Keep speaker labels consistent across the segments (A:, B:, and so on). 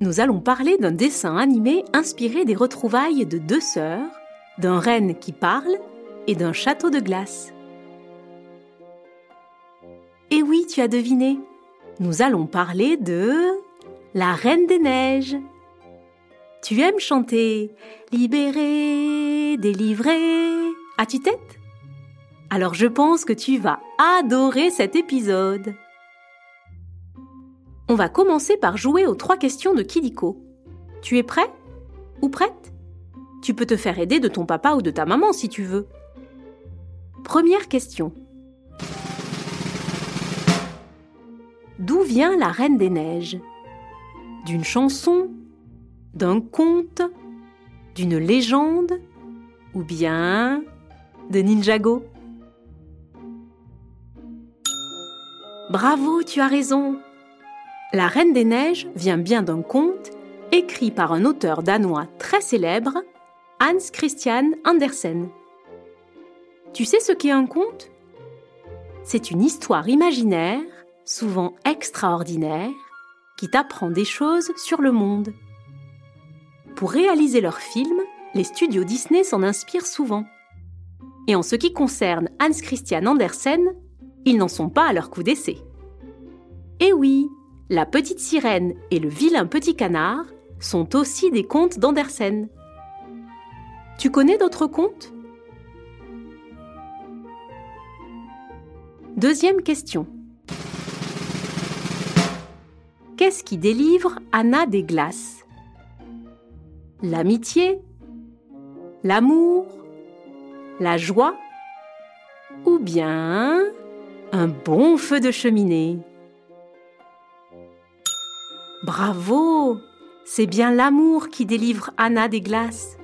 A: nous allons parler d'un dessin animé inspiré des retrouvailles de deux sœurs, d'un renne qui parle et d'un château de glace. Et oui, tu as deviné, nous allons parler de la Reine des Neiges. Tu aimes chanter Libéré, délivré As-tu tête? Alors je pense que tu vas adorer cet épisode. On va commencer par jouer aux trois questions de Kidiko. Tu es prêt Ou prête? Tu peux te faire aider de ton papa ou de ta maman si tu veux. Première question. D'où vient la Reine des Neiges? D'une chanson D'un conte D'une légende Ou bien de Ninjago Bravo, tu as raison la Reine des Neiges vient bien d'un conte écrit par un auteur danois très célèbre, Hans Christian Andersen. Tu sais ce qu'est un conte? C'est une histoire imaginaire, souvent extraordinaire, qui t'apprend des choses sur le monde. Pour réaliser leurs films, les studios Disney s'en inspirent souvent. Et en ce qui concerne Hans Christian Andersen, ils n'en sont pas à leur coup d'essai. Eh oui, la petite sirène et le vilain petit canard sont aussi des contes d'Andersen. Tu connais d'autres contes? Deuxième question. Qu'est-ce qui délivre Anna des glaces? L'amitié? L'amour? La joie? Ou bien un bon feu de cheminée? Bravo C'est bien l'amour qui délivre Anna des glaces.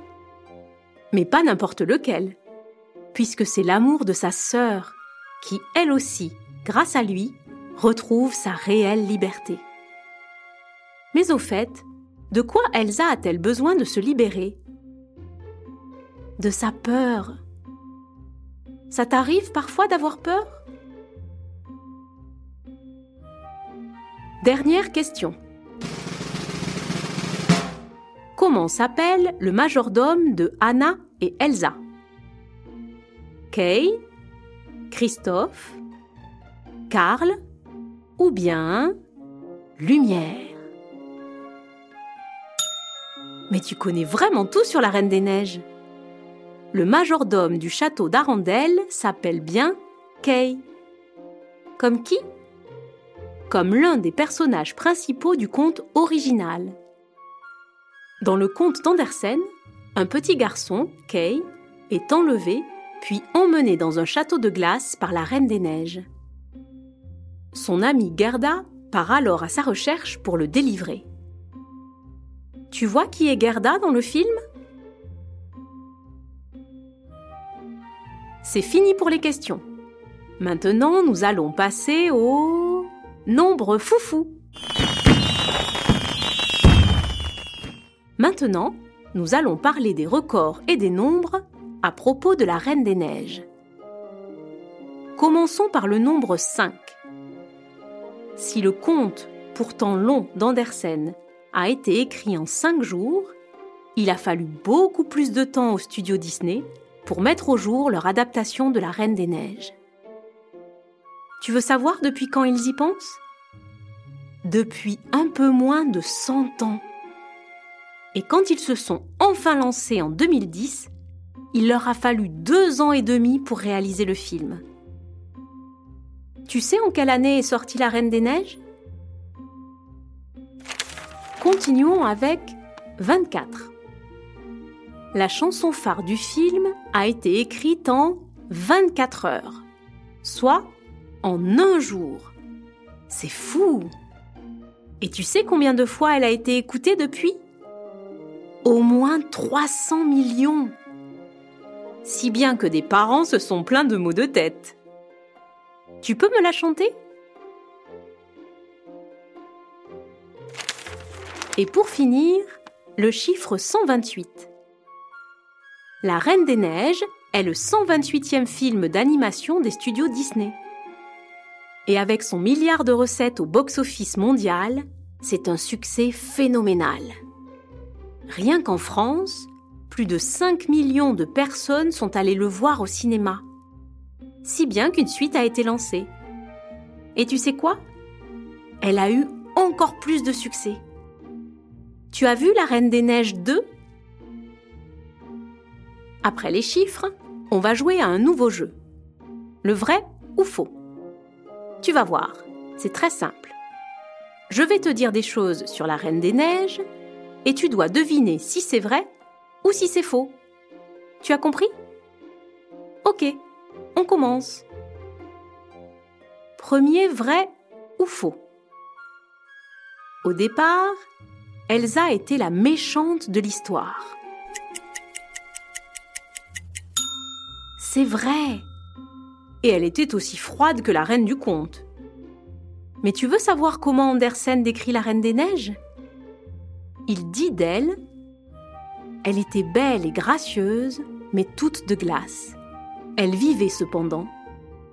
A: Mais pas n'importe lequel, puisque c'est l'amour de sa sœur qui, elle aussi, grâce à lui, retrouve sa réelle liberté. Mais au fait, de quoi Elsa a-t-elle besoin de se libérer? De sa peur. Ça t'arrive parfois d'avoir peur? Dernière question. Comment s'appelle le majordome de Anna et Elsa? Kay Christophe Karl ou bien Lumière? Mais tu connais vraiment tout sur la Reine des Neiges. Le majordome du château d'Arendelle s'appelle bien Kay. Comme qui? Comme l'un des personnages principaux du conte original. Dans le conte d'Andersen, un petit garçon, Kay, est enlevé puis emmené dans un château de glace par la Reine des Neiges. Son ami Gerda part alors à sa recherche pour le délivrer. Tu vois qui est Gerda dans le film? C'est fini pour les questions. Maintenant, nous allons passer au nombre foufou. Maintenant, nous allons parler des records et des nombres à propos de la Reine des Neiges. Commençons par le nombre 5. Si le conte, pourtant long d'Andersen, a été écrit en 5 jours, il a fallu beaucoup plus de temps au studio Disney pour mettre au jour leur adaptation de la Reine des Neiges. Tu veux savoir depuis quand ils y pensent? Depuis un peu moins de 100 ans. Et quand ils se sont enfin lancés en 2010, il leur a fallu deux ans et demi pour réaliser le film. Tu sais en quelle année est sortie La Reine des Neiges? Continuons avec 24. La chanson phare du film a été écrite en 24 heures, soit en un jour. C'est fou Et tu sais combien de fois elle a été écoutée depuis? Au moins 300 millions Si bien que des parents se sont pleins de maux de tête. Tu peux me la chanter? Et pour finir, le chiffre 128. La Reine des Neiges est le 128e film d'animation des studios Disney. Et avec son milliard de recettes au box-office mondial, c'est un succès phénoménal. Rien qu'en France, plus de 5 millions de personnes sont allées le voir au cinéma. Si bien qu'une suite a été lancée. Et tu sais quoi? Elle a eu encore plus de succès. Tu as vu La Reine des Neiges 2 Après les chiffres, on va jouer à un nouveau jeu. Le vrai ou faux? Tu vas voir, c'est très simple. Je vais te dire des choses sur la Reine des Neiges et tu dois deviner si c'est vrai ou si c'est faux. Tu as compris? Ok, on commence. Premier vrai ou faux? Au départ, Elsa était la méchante de l'histoire. C'est vrai. Et elle était aussi froide que la reine du conte. Mais tu veux savoir comment Andersen décrit la Reine des Neiges? Il dit d'elle Elle était belle et gracieuse, mais toute de glace. Elle vivait cependant.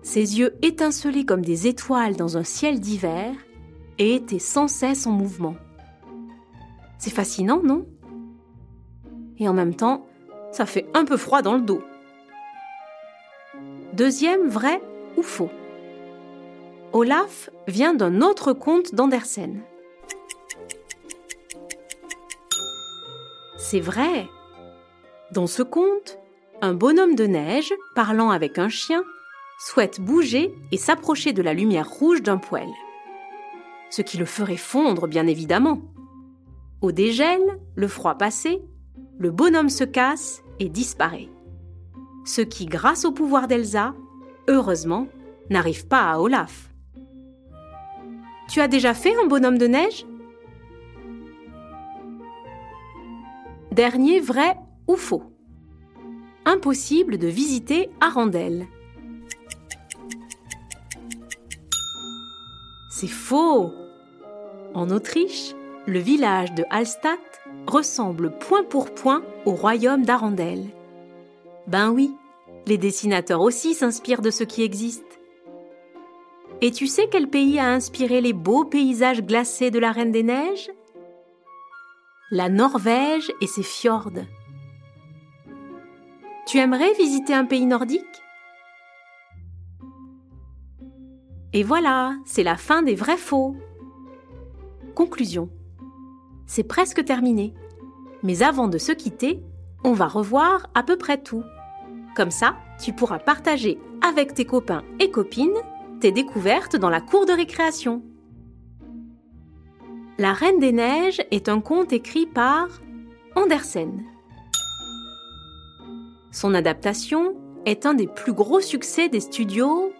A: Ses yeux étincelaient comme des étoiles dans un ciel d'hiver et étaient sans cesse en mouvement. C'est fascinant, non? Et en même temps, ça fait un peu froid dans le dos. Deuxième vrai ou faux? Olaf vient d'un autre conte d'Andersen. C'est vrai. Dans ce conte, un bonhomme de neige, parlant avec un chien, souhaite bouger et s'approcher de la lumière rouge d'un poêle. Ce qui le ferait fondre, bien évidemment. Au dégel, le froid passé, le bonhomme se casse et disparaît. Ce qui, grâce au pouvoir d'Elsa, heureusement, n'arrive pas à Olaf. Tu as déjà fait un bonhomme de neige? Dernier vrai ou faux Impossible de visiter Arendelle. C'est faux En Autriche, le village de Hallstatt ressemble point pour point au royaume d'Arendelle. Ben oui, les dessinateurs aussi s'inspirent de ce qui existe. Et tu sais quel pays a inspiré les beaux paysages glacés de la Reine des Neiges? La Norvège et ses fjords. Tu aimerais visiter un pays nordique? Et voilà, c'est la fin des vrais faux. Conclusion c'est presque terminé. Mais avant de se quitter, on va revoir à peu près tout. Comme ça, tu pourras partager avec tes copains et copines tes découvertes dans la cour de récréation. La Reine des Neiges est un conte écrit par Andersen. Son adaptation est un des plus gros succès des studios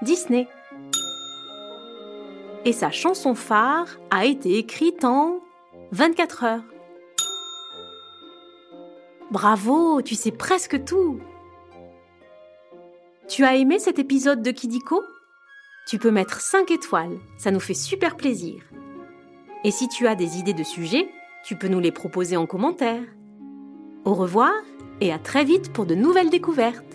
A: Disney. Et sa chanson phare a été écrite en 24 heures. Bravo, tu sais presque tout. Tu as aimé cet épisode de Kidiko? Tu peux mettre 5 étoiles, ça nous fait super plaisir. Et si tu as des idées de sujets, tu peux nous les proposer en commentaire. Au revoir et à très vite pour de nouvelles découvertes.